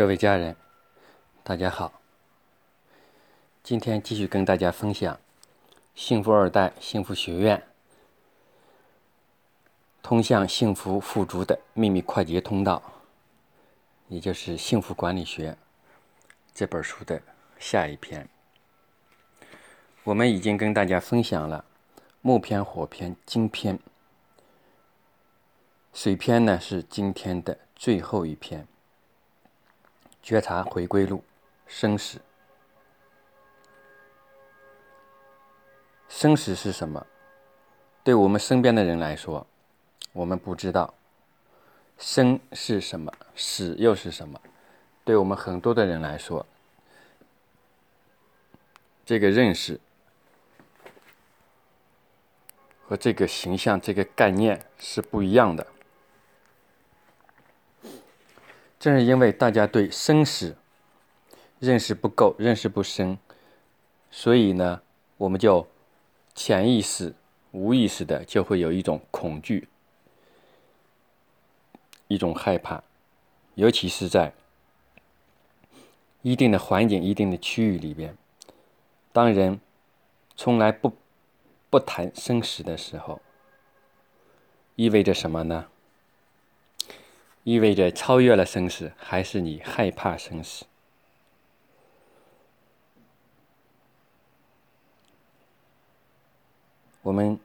各位家人，大家好。今天继续跟大家分享幸福二代幸福学院通向幸福富足的秘密快捷通道，也就是幸福管理学这本书的下一篇。我们已经跟大家分享了木篇、火篇、金篇，水篇呢是今天的最后一篇。觉察回归路，生死。生死是什么？对我们身边的人来说，我们不知道。生是什么？死又是什么？对我们很多的人来说，这个认识和这个形象、这个概念是不一样的。正是因为大家对生死认识不够、认识不深，所以呢，我们就潜意识、无意识的就会有一种恐惧、一种害怕，尤其是在一定的环境、一定的区域里边，当人从来不不谈生死的时候，意味着什么呢？意味着超越了生死，还是你害怕生死？我们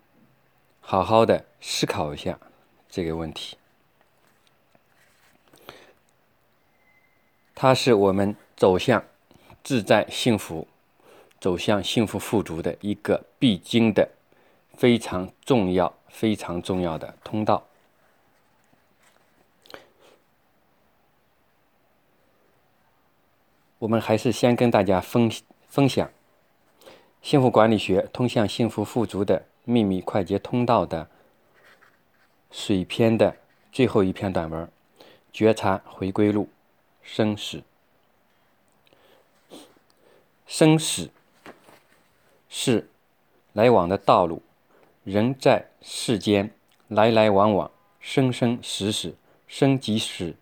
好好的思考一下这个问题。它是我们走向自在幸福、走向幸福富足的一个必经的、非常重要、非常重要的通道。我们还是先跟大家分分享幸福管理学通向幸福富足的秘密快捷通道的水篇的最后一篇短文：觉察回归路，生死。生死是来往的道路，人在世间来来往往，生生死死，生即死，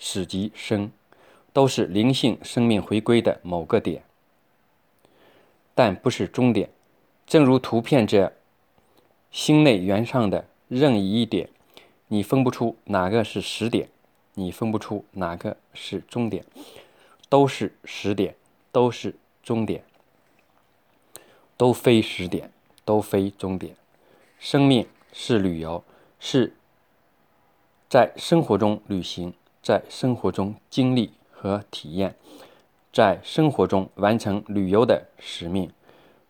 死即生。都是灵性生命回归的某个点，但不是终点。正如图片这心内圆上的任意一点，你分不出哪个是始点，你分不出哪个是终点，都是始点，都是终点，都非始点，都非终点。生命是旅游，是在生活中旅行，在生活中经历。和体验，在生活中完成旅游的使命。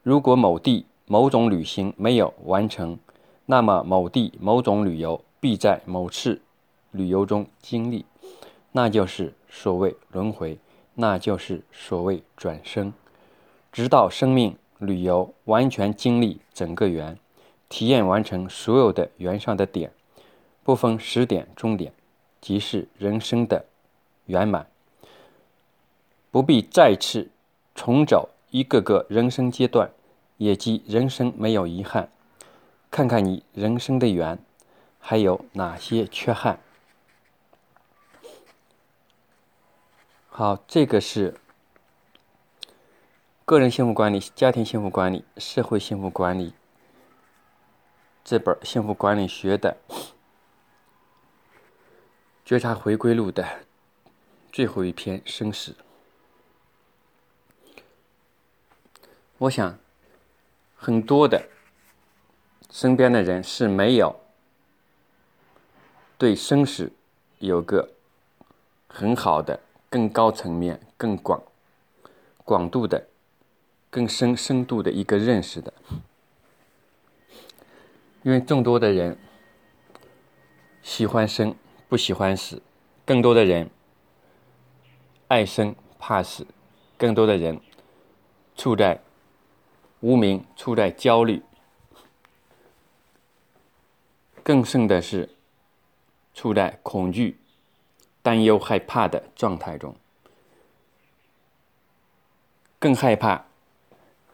如果某地某种旅行没有完成，那么某地某种旅游必在某次旅游中经历，那就是所谓轮回，那就是所谓转生。直到生命旅游完全经历整个圆，体验完成所有的圆上的点，不分始点终点，即是人生的圆满。不必再次重走一个个人生阶段，也即人生没有遗憾。看看你人生的缘，还有哪些缺憾？好，这个是个人幸福管理、家庭幸福管理、社会幸福管理这本幸福管理学的觉察回归录的最后一篇生死。我想，很多的身边的人是没有对生死有个很好的、更高层面、更广广度的、更深深度的一个认识的，因为众多的人喜欢生，不喜欢死；更多的人爱生怕死；更多的人处在。无名处在焦虑，更甚的是处在恐惧、担忧、害怕的状态中，更害怕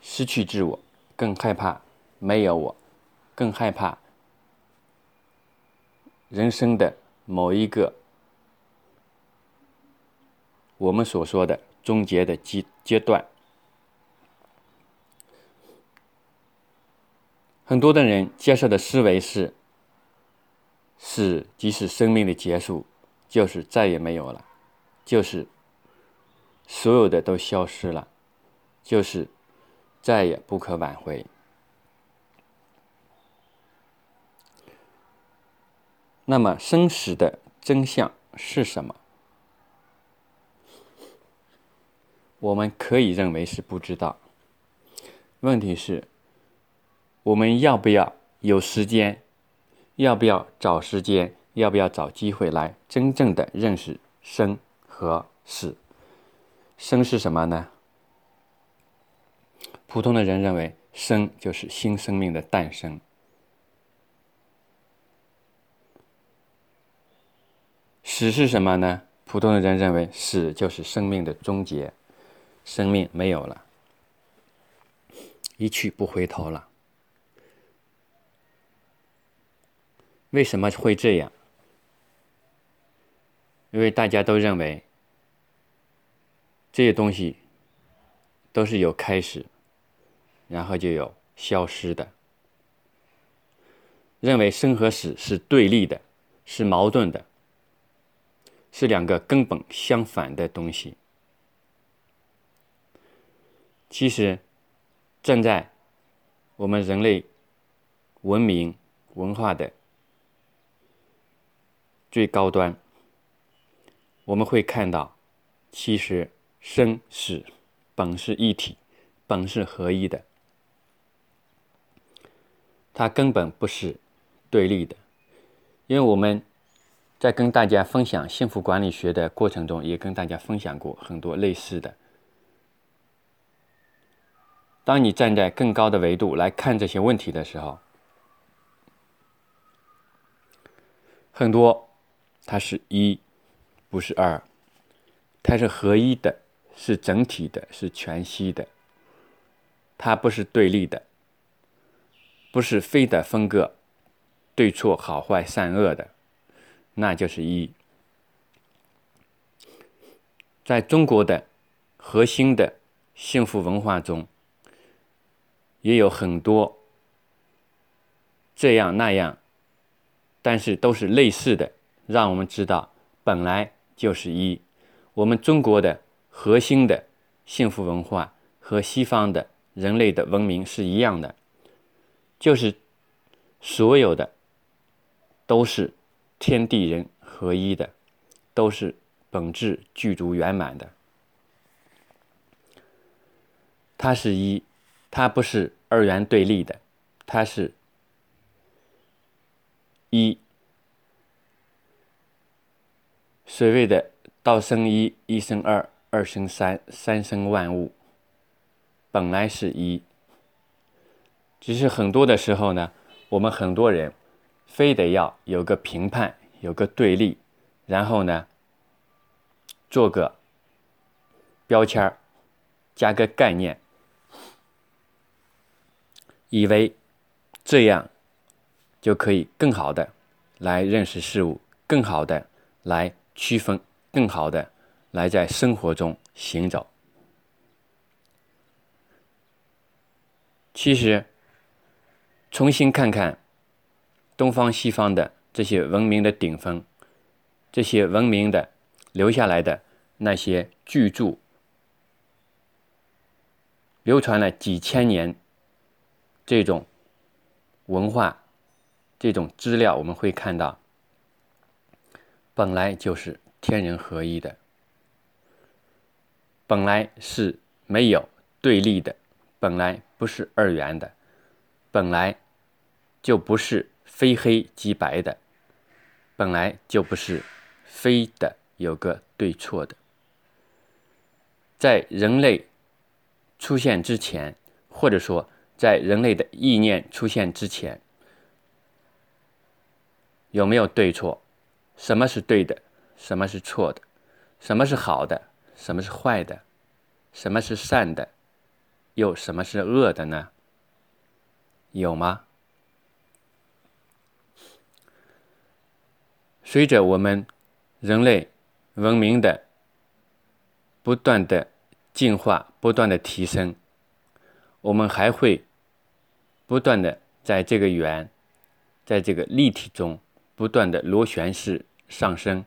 失去自我，更害怕没有我，更害怕人生的某一个我们所说的终结的阶阶段。很多的人接受的思维是：死即是生命的结束，就是再也没有了，就是所有的都消失了，就是再也不可挽回。那么生死的真相是什么？我们可以认为是不知道。问题是。我们要不要有时间？要不要找时间？要不要找机会来真正的认识生和死？生是什么呢？普通的人认为生就是新生命的诞生。死是什么呢？普通的人认为死就是生命的终结，生命没有了，一去不回头了。为什么会这样？因为大家都认为这些东西都是有开始，然后就有消失的，认为生和死是对立的，是矛盾的，是两个根本相反的东西。其实，站在我们人类文明文化的。最高端，我们会看到，其实生死本是一体，本是合一的，它根本不是对立的。因为我们在跟大家分享幸福管理学的过程中，也跟大家分享过很多类似的。当你站在更高的维度来看这些问题的时候，很多。它是一，不是二，它是合一的，是整体的，是全息的。它不是对立的，不是非的分割，对错好坏善恶的，那就是一。在中国的核心的幸福文化中，也有很多这样那样，但是都是类似的。让我们知道，本来就是一。我们中国的核心的幸福文化和西方的人类的文明是一样的，就是所有的都是天地人合一的，都是本质具足圆满的。它是一，它不是二元对立的，它是一。所谓的“道生一，一生二，二生三，三生万物”，本来是一，只是很多的时候呢，我们很多人非得要有个评判，有个对立，然后呢，做个标签儿，加个概念，以为这样就可以更好的来认识事物，更好的来。区分更好的来在生活中行走。其实，重新看看东方西方的这些文明的顶峰，这些文明的留下来的那些巨著，流传了几千年这种文化、这种资料，我们会看到。本来就是天人合一的，本来是没有对立的，本来不是二元的，本来就不是非黑即白的，本来就不是非的有个对错的。在人类出现之前，或者说在人类的意念出现之前，有没有对错？什么是对的？什么是错的？什么是好的？什么是坏的？什么是善的？又什么是恶的呢？有吗？随着我们人类文明的不断的进化，不断的提升，我们还会不断的在这个圆，在这个立体中不断的螺旋式上升。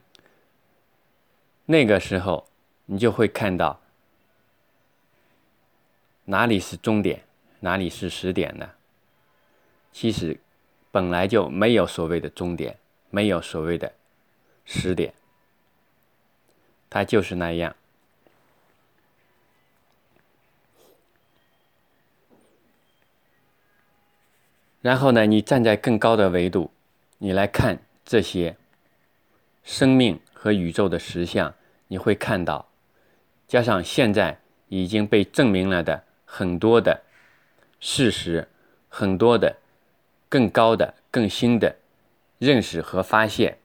那个时候，你就会看到哪里是终点，哪里是始点呢？其实本来就没有所谓的终点，没有所谓的始点，它就是那样。然后呢，你站在更高的维度，你来看这些生命和宇宙的实相，你会看到，加上现在已经被证明了的很多的事实，很多的更高的、更新的认识和发现。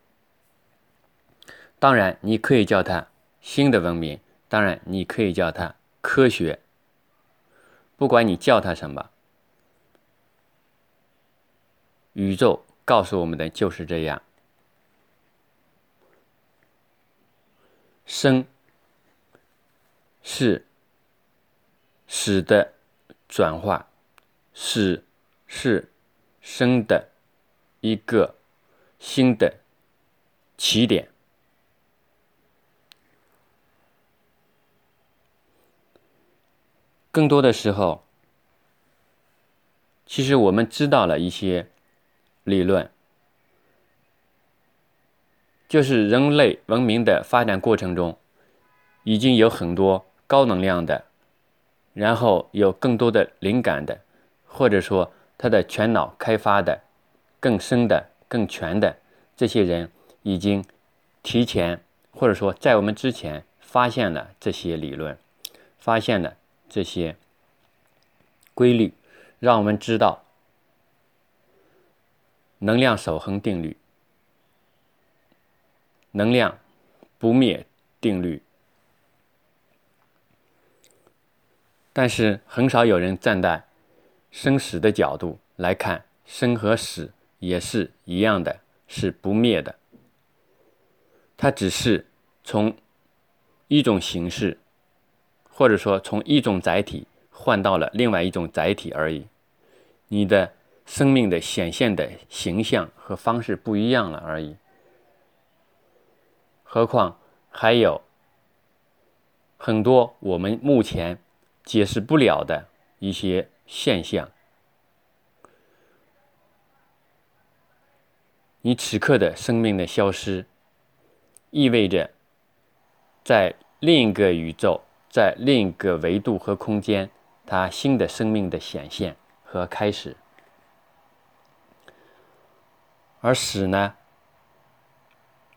当然，你可以叫它新的文明，当然你可以叫它科学，不管你叫它什么。宇宙告诉我们的就是这样：生是死的转化，死是生的一个新的起点。更多的时候，其实我们知道了一些。理论就是人类文明的发展过程中，已经有很多高能量的，然后有更多的灵感的，或者说他的全脑开发的更深的、更全的这些人，已经提前或者说在我们之前发现了这些理论，发现了这些规律，让我们知道。能量守恒定律，能量不灭定律，但是很少有人站在生死的角度来看，生和死也是一样的，是不灭的。它只是从一种形式，或者说从一种载体换到了另外一种载体而已。你的。生命的显现的形象和方式不一样了而已。何况还有很多我们目前解释不了的一些现象。你此刻的生命的消失，意味着在另一个宇宙，在另一个维度和空间，它新的生命的显现和开始。而死呢？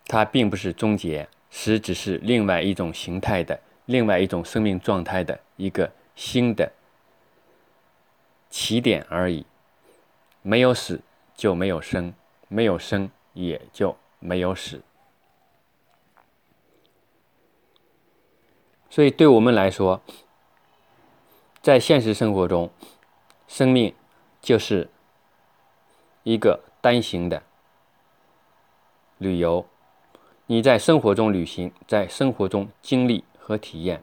它并不是终结，死只是另外一种形态的、另外一种生命状态的一个新的起点而已。没有死就没有生，没有生也就没有死。所以，对我们来说，在现实生活中，生命就是一个单行的。旅游，你在生活中旅行，在生活中经历和体验，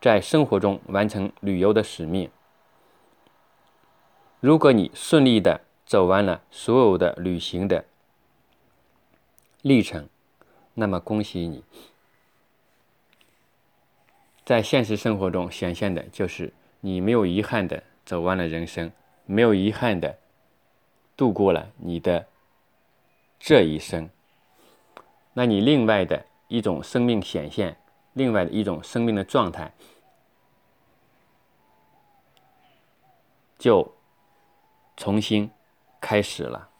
在生活中完成旅游的使命。如果你顺利的走完了所有的旅行的历程，那么恭喜你，在现实生活中显现的就是你没有遗憾的走完了人生，没有遗憾的度过了你的这一生。那你另外的一种生命显现，另外的一种生命的状态，就重新开始了。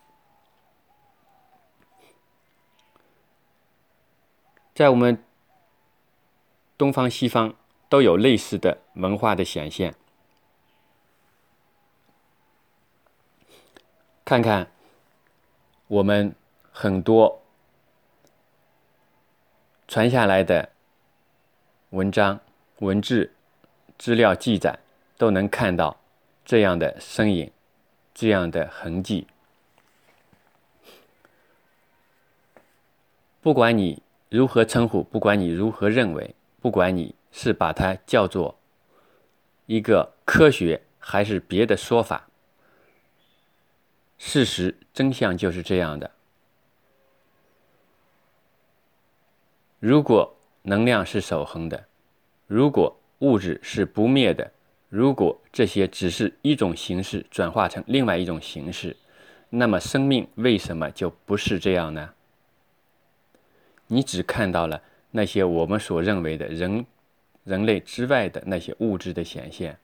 在我们东方、西方都有类似的文化的显现。看看我们很多。传下来的文章、文字、资料记载，都能看到这样的身影、这样的痕迹。不管你如何称呼，不管你如何认为，不管你是把它叫做一个科学，还是别的说法？事实真相就是这样的。如果能量是守恒的，如果物质是不灭的，如果这些只是一种形式转化成另外一种形式，那么生命为什么就不是这样呢？你只看到了那些我们所认为的人、人类之外的那些物质的显现，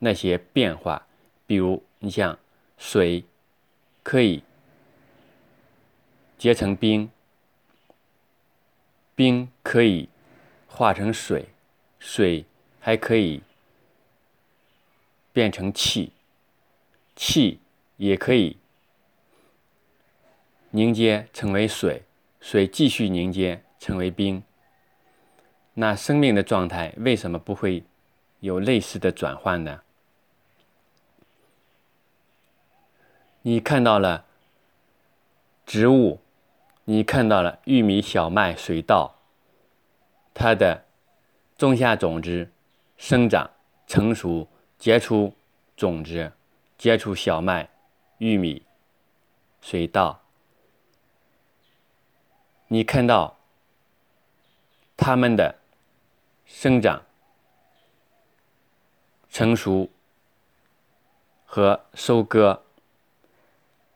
那些变化，比如你像水可以结成冰。冰可以化成水，水还可以变成气，气也可以凝结成为水，水继续凝结成为冰。那生命的状态为什么不会有类似的转换呢？你看到了植物。你看到了玉米、小麦、水稻，它的种下种子、生长、成熟、结出种子、结出小麦、玉米、水稻。你看到它们的生长、成熟和收割，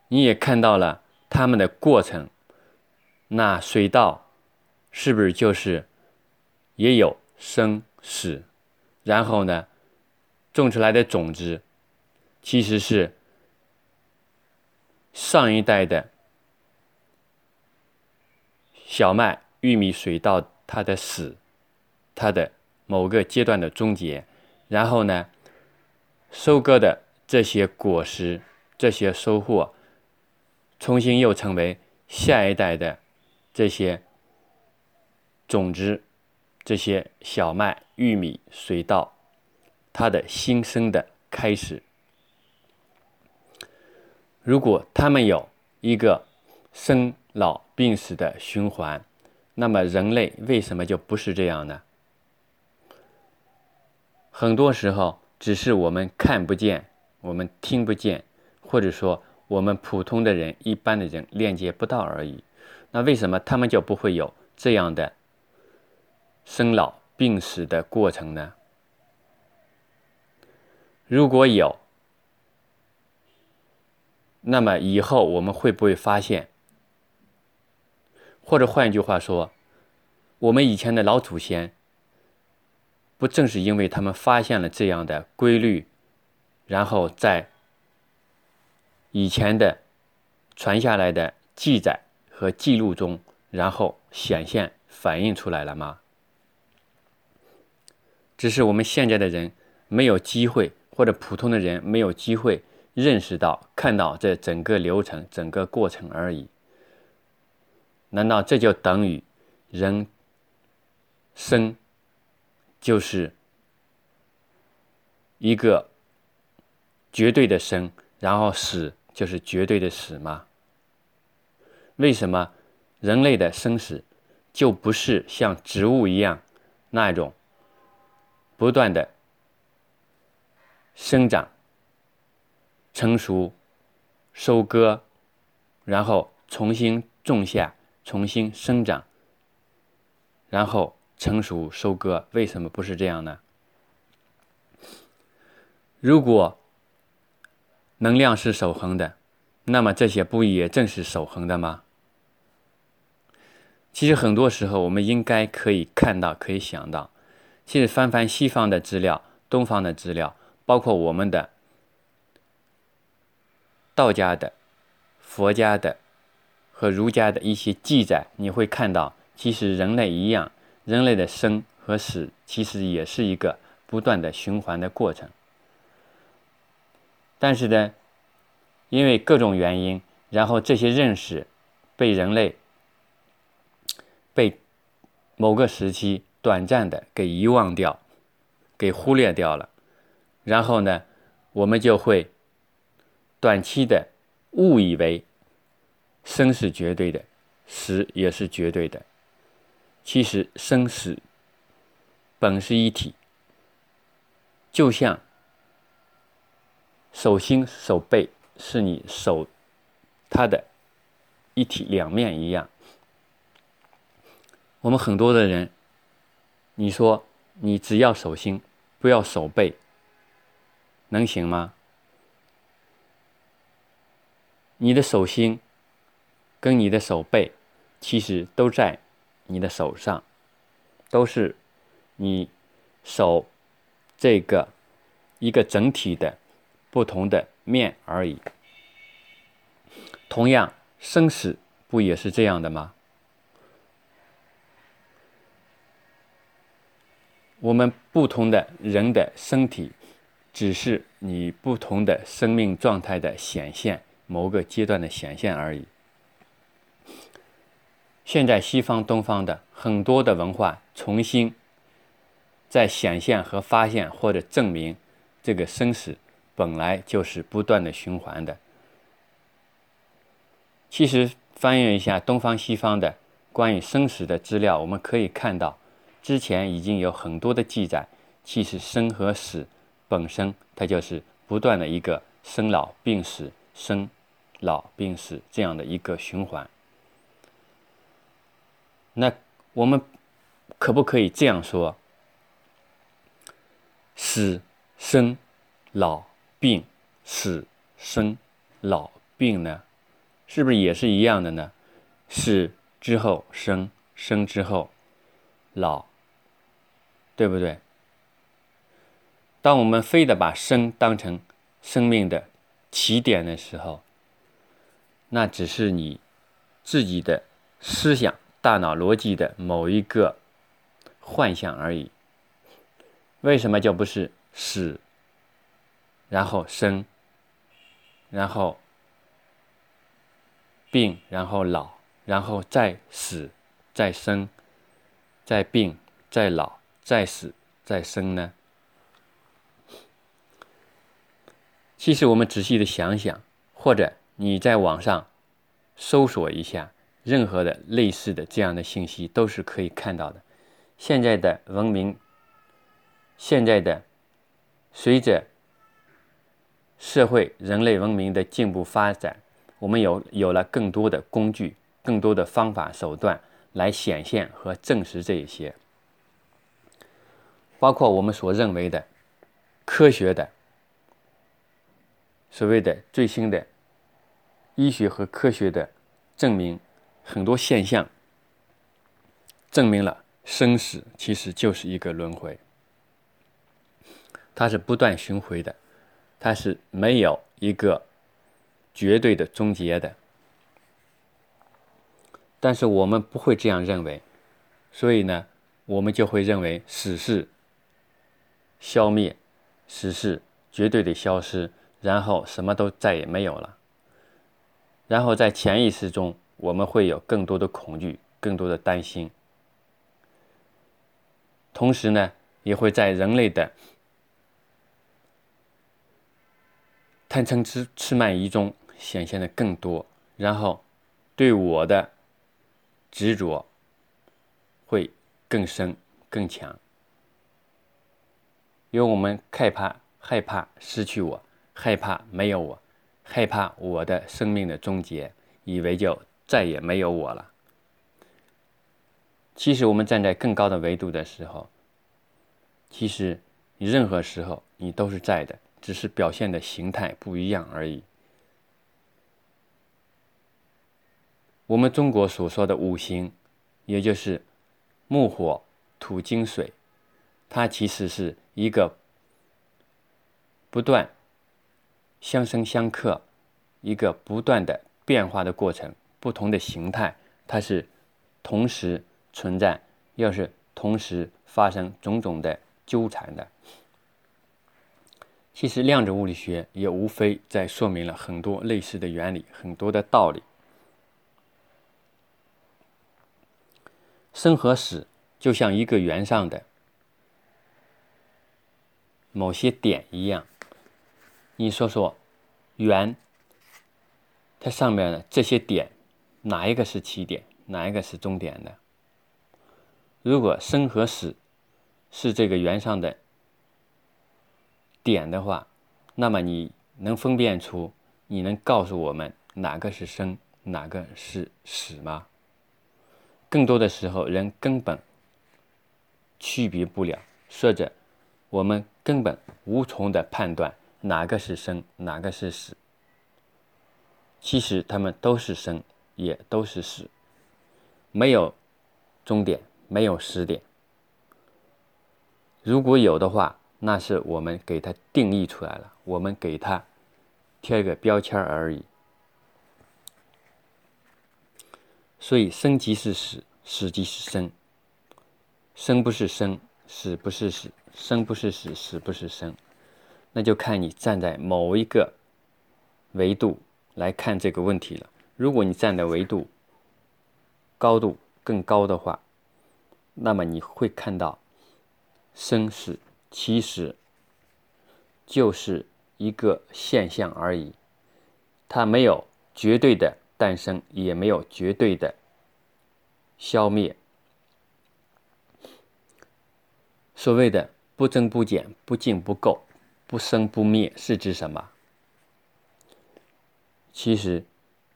你也看到了它们的过程。那水稻是不是就是也有生死？然后呢，种出来的种子其实是上一代的小麦、玉米、水稻它的死，它的某个阶段的终结。然后呢，收割的这些果实、这些收获，重新又成为下一代的。这些种子，这些小麦、玉米、水稻，它的新生的开始。如果它们有一个生老病死的循环，那么人类为什么就不是这样呢？很多时候，只是我们看不见，我们听不见，或者说我们普通的人、一般的人链接不到而已。那为什么他们就不会有这样的生老病死的过程呢？如果有，那么以后我们会不会发现？或者换一句话说，我们以前的老祖先，不正是因为他们发现了这样的规律，然后在以前的传下来的记载？和记录中，然后显现反映出来了吗？只是我们现在的人没有机会，或者普通的人没有机会认识到、看到这整个流程、整个过程而已。难道这就等于人生就是一个绝对的生，然后死就是绝对的死吗？为什么人类的生死就不是像植物一样那种不断的生长、成熟、收割，然后重新种下、重新生长，然后成熟、收割？为什么不是这样呢？如果能量是守恒的，那么这些不也正是守恒的吗？其实很多时候，我们应该可以看到，可以想到。其实翻翻西方的资料、东方的资料，包括我们的道家的、佛家的和儒家的一些记载，你会看到，其实人类一样，人类的生和死其实也是一个不断的循环的过程。但是呢，因为各种原因，然后这些认识被人类。被某个时期短暂的给遗忘掉，给忽略掉了，然后呢，我们就会短期的误以为生是绝对的，死也是绝对的。其实生死本是一体，就像手心手背是你手它的一体两面一样。我们很多的人，你说你只要手心，不要手背，能行吗？你的手心跟你的手背，其实都在你的手上，都是你手这个一个整体的不同的面而已。同样，生死不也是这样的吗？我们不同的人的身体，只是你不同的生命状态的显现。某个阶段的显现而已。现在西方、东方的很多的文化重新在显现和发现，或者证明这个生死本来就是不断的循环的。其实翻阅一下东方、西方的关于生死的资料，我们可以看到，之前已经有很多的记载。其实生和死本身，它就是不断的一个生老病死生。老病死这样的一个循环，那我们可不可以这样说？死生老病死生老病呢？是不是也是一样的呢？死之后生，生之后老，对不对？当我们非得把生当成生命的起点的时候，那只是你自己的思想、大脑逻辑的某一个幻象而已。为什么就不是死，然后生，然后病，然后老，然后再死，再生，再病，再老，再死，再生呢？其实我们仔细的想想，或者。你在网上搜索一下，任何的类似的这样的信息都是可以看到的。现在的文明，现在的随着社会人类文明的进步发展，我们有有了更多的工具、更多的方法手段来显现和证实这一些，包括我们所认为的科学的所谓的最新的。医学和科学的证明，很多现象证明了生死其实就是一个轮回，它是不断循回的，它是没有一个绝对的终结的。但是我们不会这样认为，所以呢，我们就会认为死是消灭，死是绝对的消失，然后什么都再也没有了。然后在潜意识中，我们会有更多的恐惧，更多的担心。同时呢，也会在人类的贪嗔痴痴慢疑中显现的更多。然后，对我的执着会更深更强，因为我们害怕害怕失去我，害怕没有我。害怕我的生命的终结，以为就再也没有我了。其实我们站在更高的维度的时候，其实你任何时候你都是在的，只是表现的形态不一样而已。我们中国所说的五行，也就是木、火、土、金、水，它其实是一个不断。相生相克，一个不断的变化的过程，不同的形态，它是同时存在，又是同时发生种种的纠缠的。其实量子物理学也无非在说明了很多类似的原理，很多的道理。生和死就像一个圆上的某些点一样。你说说，圆，它上面的这些点，哪一个是起点，哪一个是终点的？如果生和死是这个圆上的点的话，那么你能分辨出，你能告诉我们哪个是生，哪个是死吗？更多的时候，人根本区别不了，说着我们根本无从的判断哪个是生，哪个是死。其实他们都是生，也都是死，没有终点，没有始点。如果有的话，那是我们给它定义出来了，我们给它贴一个标签而已。所以，生即是死，死即是生。生不是生，死不是死，生不是死，死不是生。那就看你站在某一个维度来看这个问题了。如果你站的维度高度更高的话，那么你会看到。生死其实就是一个现象而已，它没有绝对的诞生，也没有绝对的消灭。所谓的不增不减、不进不垢、不生不灭，是指什么？其实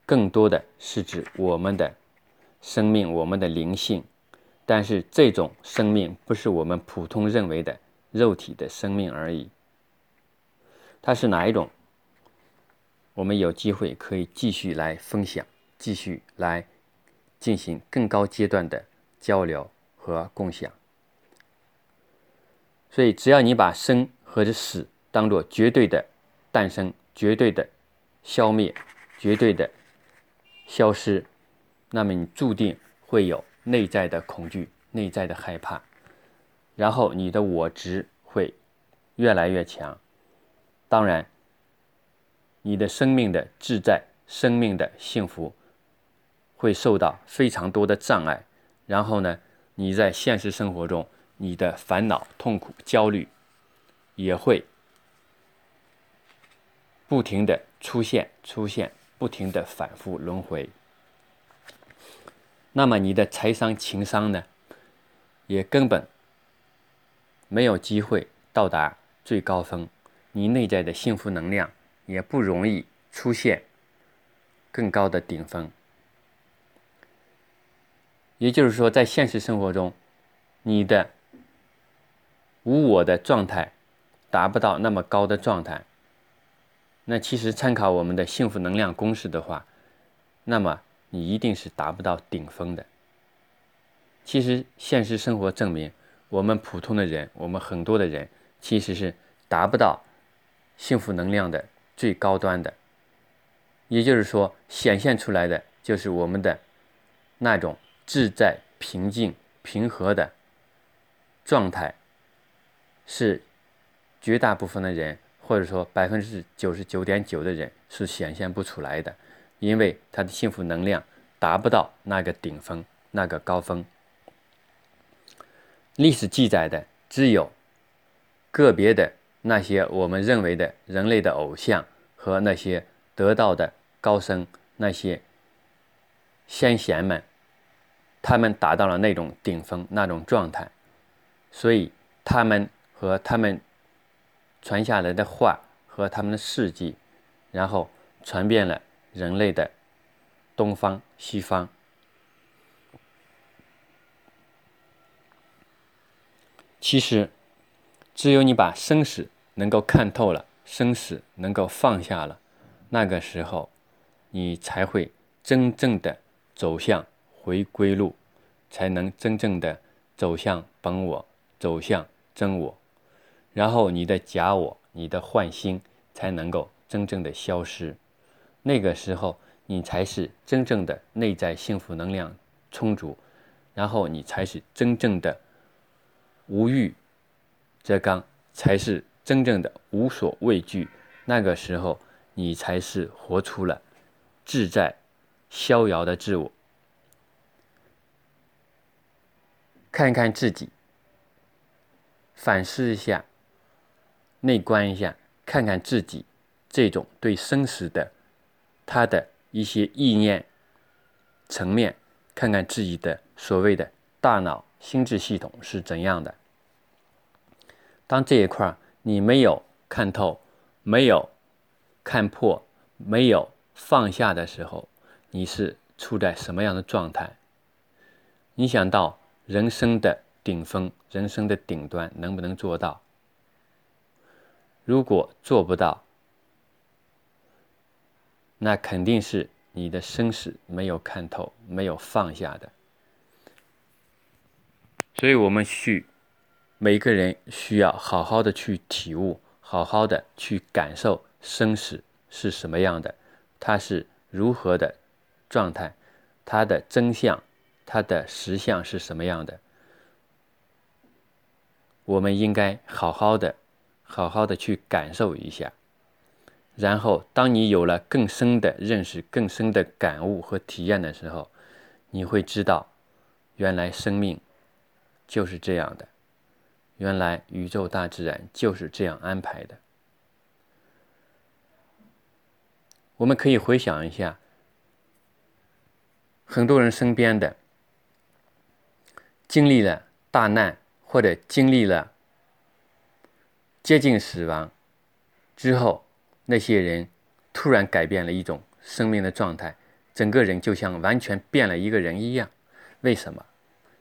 更多的是指我们的生命、我们的灵性。但是这种生命不是我们普通认为的肉体的生命而已。它是哪一种？我们有机会可以继续来分享，继续来进行更高阶段的交流和共享。所以，只要你把生和死当做绝对的诞生、绝对的消灭、绝对的消失，那么你注定会有。内在的恐惧，内在的害怕，然后你的我执会越来越强。当然，你的生命的自在、生命的幸福会受到非常多的障碍。然后呢，你在现实生活中，你的烦恼、痛苦、焦虑也会不停的出现、出现，不停的反复轮回。那么你的财商、情商呢，也根本没有机会到达最高峰，你内在的幸福能量也不容易出现更高的顶峰。也就是说，在现实生活中，你的无我的状态达不到那么高的状态。那其实参考我们的幸福能量公式的话，那么。你一定是达不到顶峰的。其实现实生活证明，我们普通的人，我们很多的人，其实是达不到幸福能量的最高端的。也就是说，显现出来的就是我们的那种自在、平静、平和的状态，是绝大部分的人，或者说百分之九十九点九的人是显现不出来的。因为他的幸福能量达不到那个顶峰、那个高峰。历史记载的只有个别的那些我们认为的人类的偶像和那些得道的高僧、那些先贤们，他们达到了那种顶峰、那种状态，所以他们和他们传下来的话和他们的事迹，然后传遍了。人类的东方、西方，其实只有你把生死能够看透了，生死能够放下了，那个时候，你才会真正的走向回归路，才能真正的走向本我，走向真我，然后你的假我、你的幻心才能够真正的消失。那个时候，你才是真正的内在幸福能量充足，然后你才是真正的无欲则刚，才是真正的无所畏惧。那个时候，你才是活出了自在逍遥的自我。看看自己，反思一下，内观一下，看看自己这种对生死的。他的一些意念层面，看看自己的所谓的大脑心智系统是怎样的。当这一块你没有看透，没有看破，没有放下的时候，你是处在什么样的状态？你想到人生的顶峰，人生的顶端，能不能做到？如果做不到，那肯定是你的生死没有看透，没有放下的。所以，我们去每个人需要好好的去体悟，好好的去感受生死是什么样的，它是如何的状态，它的真相，它的实相是什么样的。我们应该好好的、好好的去感受一下。然后，当你有了更深的认识、更深的感悟和体验的时候，你会知道，原来生命就是这样的，原来宇宙大自然就是这样安排的。我们可以回想一下，很多人身边的经历了大难，或者经历了接近死亡之后。那些人突然改变了一种生命的状态，整个人就像完全变了一个人一样。为什么？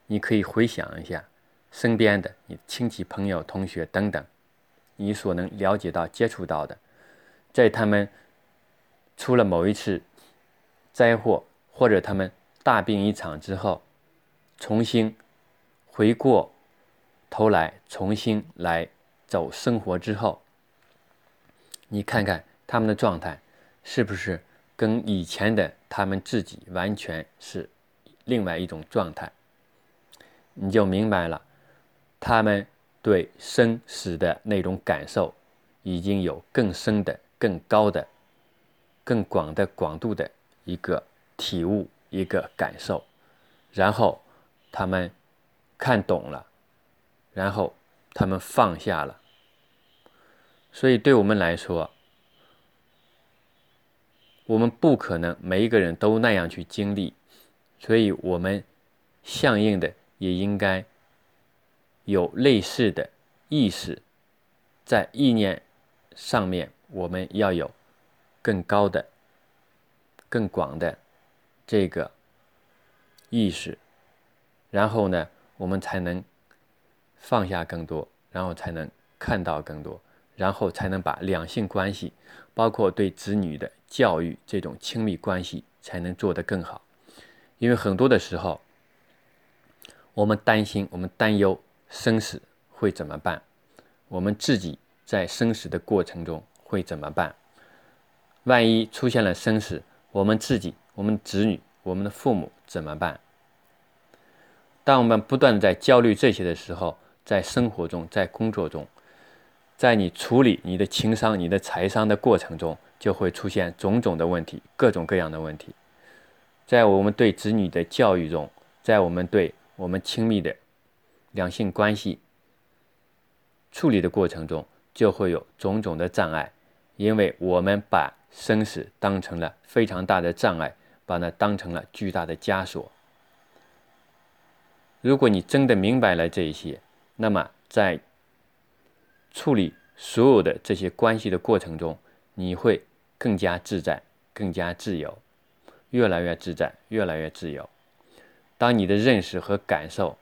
你可以回想一下身边的你亲戚、朋友、同学等等，你所能了解到、接触到的，在他们出了某一次灾祸，或者他们大病一场之后，重新回过头来，重新来走生活之后。你看看他们的状态，是不是跟以前的他们自己完全是另外一种状态？你就明白了，他们对生死的那种感受，已经有更深的、更高的、更广的广度的一个体悟、一个感受，然后他们看懂了，然后他们放下了。所以，对我们来说，我们不可能每一个人都那样去经历，所以我们相应的也应该有类似的意识，在意念上面，我们要有更高的、更广的这个意识，然后呢，我们才能放下更多，然后才能看到更多。然后才能把两性关系，包括对子女的教育这种亲密关系，才能做得更好。因为很多的时候，我们担心，我们担忧生死会怎么办？我们自己在生死的过程中会怎么办？万一出现了生死，我们自己、我们子女、我们的父母怎么办？当我们不断在焦虑这些的时候，在生活中，在工作中。在你处理你的情商、你的财商的过程中，就会出现种种的问题，各种各样的问题。在我们对子女的教育中，在我们对我们亲密的两性关系处理的过程中，就会有种种的障碍，因为我们把生死当成了非常大的障碍，把它当成了巨大的枷锁。如果你真的明白了这一些，那么在处理所有的这些关系的过程中，你会更加自在、更加自由，越来越自在、越来越自由。当你的认识和感受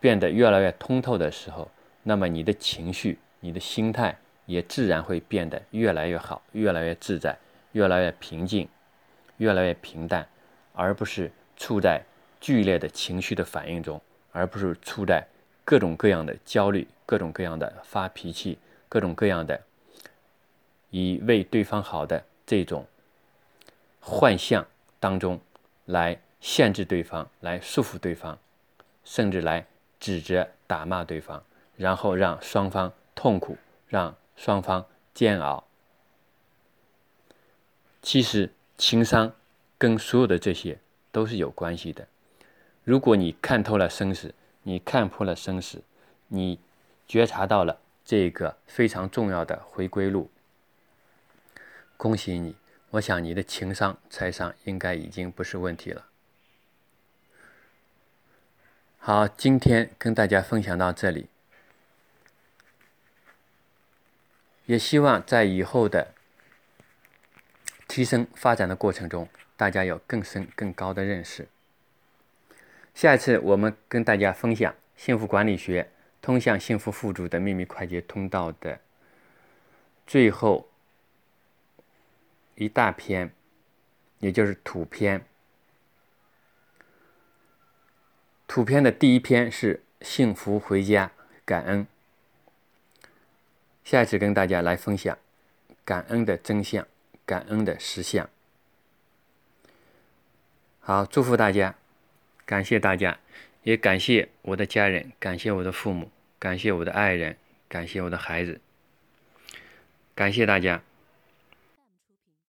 变得越来越通透的时候，那么你的情绪、你的心态也自然会变得越来越好、越来越自在、越来越平静、越来越平淡，而不是处在剧烈的情绪的反应中，而不是处在各种各样的焦虑。各种各样的发脾气，各种各样的以为对方好的这种幻象当中，来限制对方，来束缚对方，甚至来指责、打骂对方，然后让双方痛苦，让双方煎熬。其实情商跟所有的这些都是有关系的。如果你看透了生死，你看破了生死，你。觉察到了这个非常重要的回归路，恭喜你！我想你的情商财商应该已经不是问题了。好今天跟大家分享到这里。也希望在以后的提升发展的过程中大家有更深更高的认识。下一次我们跟大家分享幸福管理学通向幸福富足的秘密快捷通道的最后一大篇，也就是图篇。图篇的第一篇是幸福回家，感恩。下一次跟大家来分享感恩的真相，感恩的实相。好，祝福大家。感谢大家，也感谢我的家人，感谢我的父母，感谢我的爱人，感谢我的孩子，感谢大家。